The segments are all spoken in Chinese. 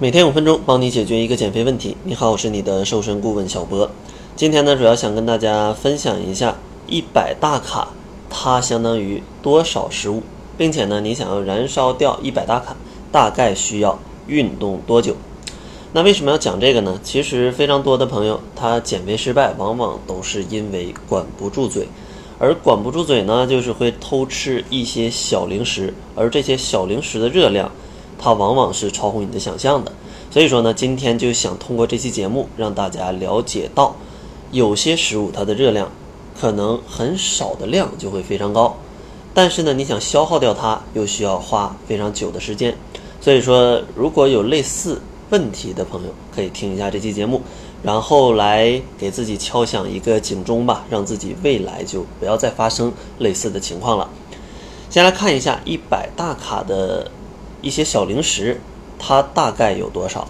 每天五分钟，帮你解决一个减肥问题。你好，我是你的瘦身顾问小博。今天呢，主要想跟大家分享一下一百大卡它相当于多少食物，并且呢，你想要燃烧掉一百大卡，大概需要运动多久？那为什么要讲这个呢？其实非常多的朋友他减肥失败，往往都是因为管不住嘴，而管不住嘴呢，就是会偷吃一些小零食，而这些小零食的热量。它往往是超乎你的想象的，所以说呢，今天就想通过这期节目让大家了解到，有些食物它的热量可能很少的量就会非常高，但是呢，你想消耗掉它又需要花非常久的时间。所以说，如果有类似问题的朋友，可以听一下这期节目，然后来给自己敲响一个警钟吧，让自己未来就不要再发生类似的情况了。先来看一下一百大卡的。一些小零食，它大概有多少？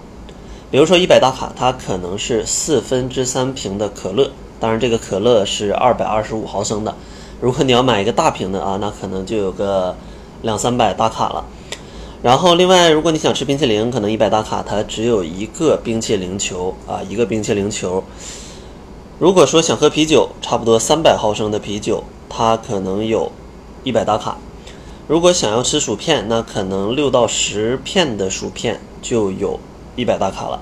比如说一百大卡，它可能是四分之三瓶的可乐，当然这个可乐是二百二十五毫升的。如果你要买一个大瓶的啊，那可能就有个两三百大卡了。然后另外，如果你想吃冰淇淋，可能一百大卡它只有一个冰淇淋球啊，一个冰淇淋球。如果说想喝啤酒，差不多三百毫升的啤酒，它可能有一百大卡。如果想要吃薯片，那可能六到十片的薯片就有一百大卡了。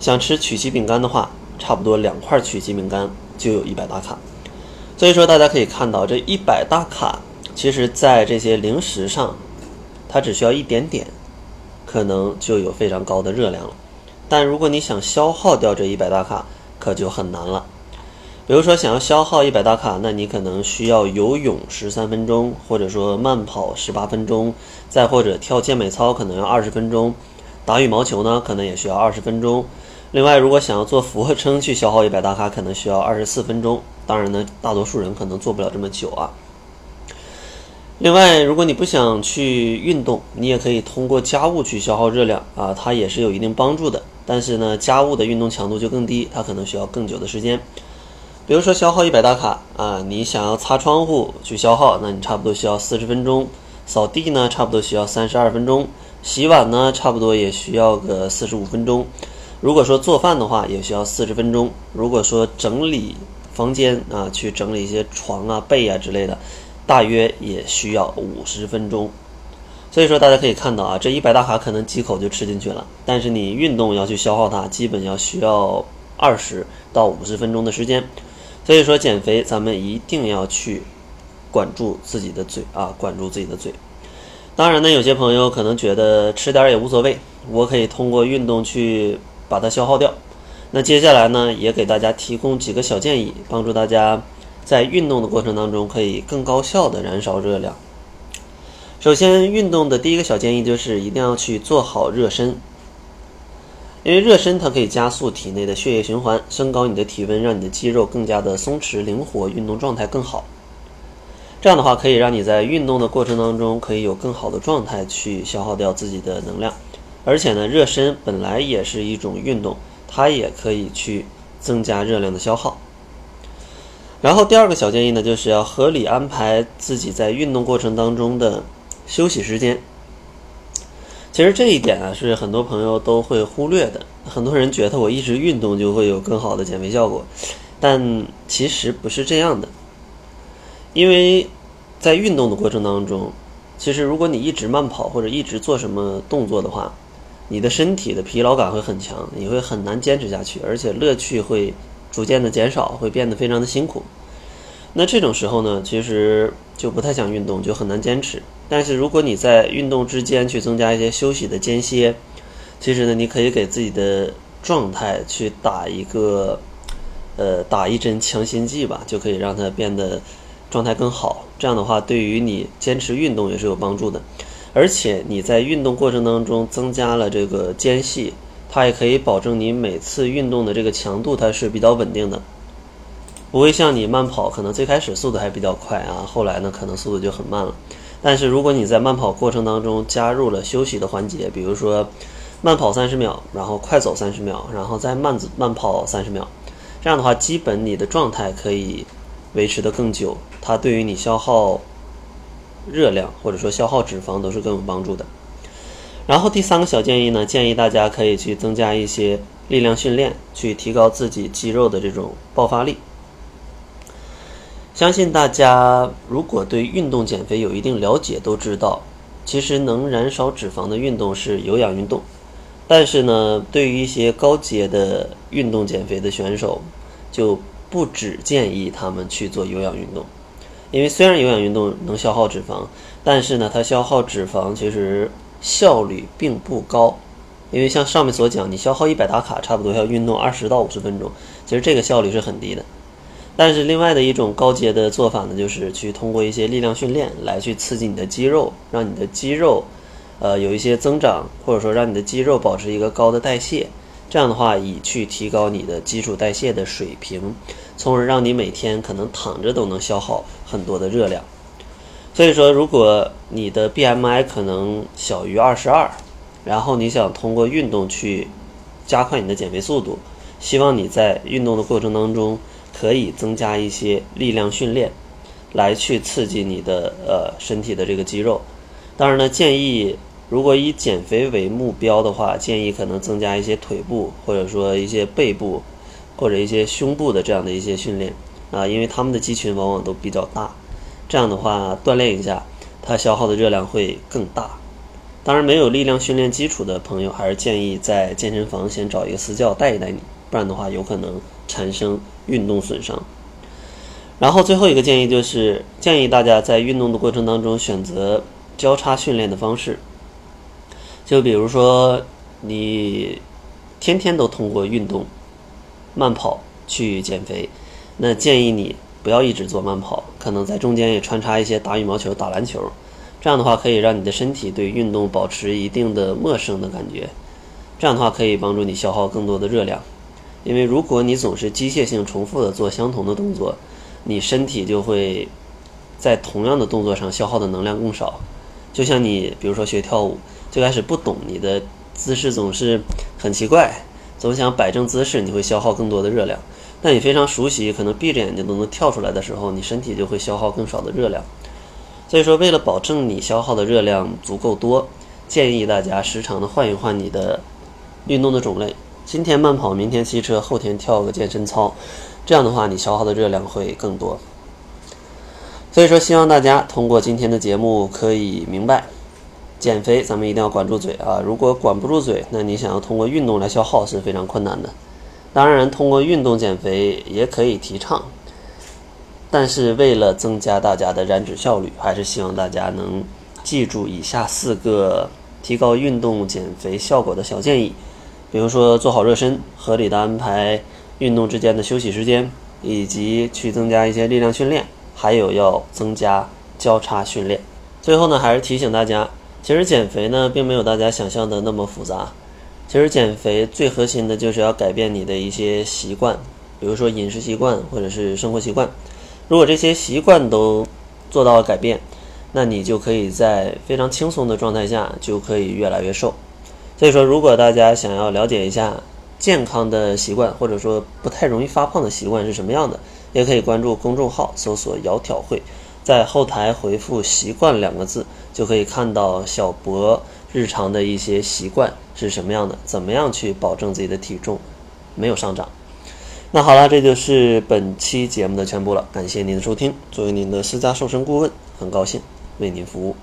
想吃曲奇饼干的话，差不多两块曲奇饼干就有一百大卡。所以说，大家可以看到，这一百大卡，其实在这些零食上，它只需要一点点，可能就有非常高的热量了。但如果你想消耗掉这一百大卡，可就很难了。比如说，想要消耗一百大卡，那你可能需要游泳十三分钟，或者说慢跑十八分钟，再或者跳健美操可能要二十分钟，打羽毛球呢可能也需要二十分钟。另外，如果想要做俯卧撑去消耗一百大卡，可能需要二十四分钟。当然呢，大多数人可能做不了这么久啊。另外，如果你不想去运动，你也可以通过家务去消耗热量啊，它也是有一定帮助的。但是呢，家务的运动强度就更低，它可能需要更久的时间。比如说消耗一百大卡啊，你想要擦窗户去消耗，那你差不多需要四十分钟；扫地呢，差不多需要三十二分钟；洗碗呢，差不多也需要个四十五分钟。如果说做饭的话，也需要四十分钟。如果说整理房间啊，去整理一些床啊、被啊之类的，大约也需要五十分钟。所以说大家可以看到啊，这一百大卡可能几口就吃进去了，但是你运动要去消耗它，基本要需要二十到五十分钟的时间。所以说减肥，咱们一定要去管住自己的嘴啊，管住自己的嘴。当然呢，有些朋友可能觉得吃点也无所谓，我可以通过运动去把它消耗掉。那接下来呢，也给大家提供几个小建议，帮助大家在运动的过程当中可以更高效的燃烧热量。首先，运动的第一个小建议就是一定要去做好热身。因为热身它可以加速体内的血液循环，升高你的体温，让你的肌肉更加的松弛灵活，运动状态更好。这样的话可以让你在运动的过程当中可以有更好的状态去消耗掉自己的能量。而且呢，热身本来也是一种运动，它也可以去增加热量的消耗。然后第二个小建议呢，就是要合理安排自己在运动过程当中的休息时间。其实这一点啊，是很多朋友都会忽略的。很多人觉得我一直运动就会有更好的减肥效果，但其实不是这样的。因为在运动的过程当中，其实如果你一直慢跑或者一直做什么动作的话，你的身体的疲劳感会很强，你会很难坚持下去，而且乐趣会逐渐的减少，会变得非常的辛苦。那这种时候呢，其实就不太想运动，就很难坚持。但是如果你在运动之间去增加一些休息的间歇，其实呢，你可以给自己的状态去打一个，呃，打一针强心剂吧，就可以让它变得状态更好。这样的话，对于你坚持运动也是有帮助的。而且你在运动过程当中增加了这个间隙，它也可以保证你每次运动的这个强度它是比较稳定的，不会像你慢跑，可能最开始速度还比较快啊，后来呢可能速度就很慢了。但是如果你在慢跑过程当中加入了休息的环节，比如说慢跑三十秒，然后快走三十秒，然后再慢慢跑三十秒，这样的话，基本你的状态可以维持的更久，它对于你消耗热量或者说消耗脂肪都是更有帮助的。然后第三个小建议呢，建议大家可以去增加一些力量训练，去提高自己肌肉的这种爆发力。相信大家如果对运动减肥有一定了解，都知道，其实能燃烧脂肪的运动是有氧运动。但是呢，对于一些高阶的运动减肥的选手，就不只建议他们去做有氧运动，因为虽然有氧运动能消耗脂肪，但是呢，它消耗脂肪其实效率并不高。因为像上面所讲，你消耗一百大卡，差不多要运动二十到五十分钟，其实这个效率是很低的。但是另外的一种高阶的做法呢，就是去通过一些力量训练来去刺激你的肌肉，让你的肌肉，呃，有一些增长，或者说让你的肌肉保持一个高的代谢。这样的话，以去提高你的基础代谢的水平，从而让你每天可能躺着都能消耗很多的热量。所以说，如果你的 BMI 可能小于二十二，然后你想通过运动去加快你的减肥速度，希望你在运动的过程当中。可以增加一些力量训练，来去刺激你的呃身体的这个肌肉。当然呢，建议如果以减肥为目标的话，建议可能增加一些腿部，或者说一些背部，或者一些胸部的这样的一些训练啊，因为他们的肌群往往都比较大。这样的话，锻炼一下，它消耗的热量会更大。当然，没有力量训练基础的朋友，还是建议在健身房先找一个私教带一带你，不然的话，有可能产生。运动损伤，然后最后一个建议就是建议大家在运动的过程当中选择交叉训练的方式。就比如说你天天都通过运动慢跑去减肥，那建议你不要一直做慢跑，可能在中间也穿插一些打羽毛球、打篮球，这样的话可以让你的身体对运动保持一定的陌生的感觉，这样的话可以帮助你消耗更多的热量。因为如果你总是机械性重复的做相同的动作，你身体就会在同样的动作上消耗的能量更少。就像你比如说学跳舞，最开始不懂，你的姿势总是很奇怪，总想摆正姿势，你会消耗更多的热量。但你非常熟悉，可能闭着眼睛都能跳出来的时候，你身体就会消耗更少的热量。所以说，为了保证你消耗的热量足够多，建议大家时常的换一换你的运动的种类。今天慢跑，明天骑车，后天跳个健身操，这样的话你消耗的热量会更多。所以说，希望大家通过今天的节目可以明白，减肥咱们一定要管住嘴啊！如果管不住嘴，那你想要通过运动来消耗是非常困难的。当然，通过运动减肥也可以提倡，但是为了增加大家的燃脂效率，还是希望大家能记住以下四个提高运动减肥效果的小建议。比如说做好热身，合理的安排运动之间的休息时间，以及去增加一些力量训练，还有要增加交叉训练。最后呢，还是提醒大家，其实减肥呢并没有大家想象的那么复杂。其实减肥最核心的就是要改变你的一些习惯，比如说饮食习惯或者是生活习惯。如果这些习惯都做到了改变，那你就可以在非常轻松的状态下就可以越来越瘦。所以说，如果大家想要了解一下健康的习惯，或者说不太容易发胖的习惯是什么样的，也可以关注公众号，搜索“窈窕会”，在后台回复“习惯”两个字，就可以看到小博日常的一些习惯是什么样的，怎么样去保证自己的体重没有上涨。那好了，这就是本期节目的全部了，感谢您的收听。作为您的私家瘦身顾问，很高兴为您服务。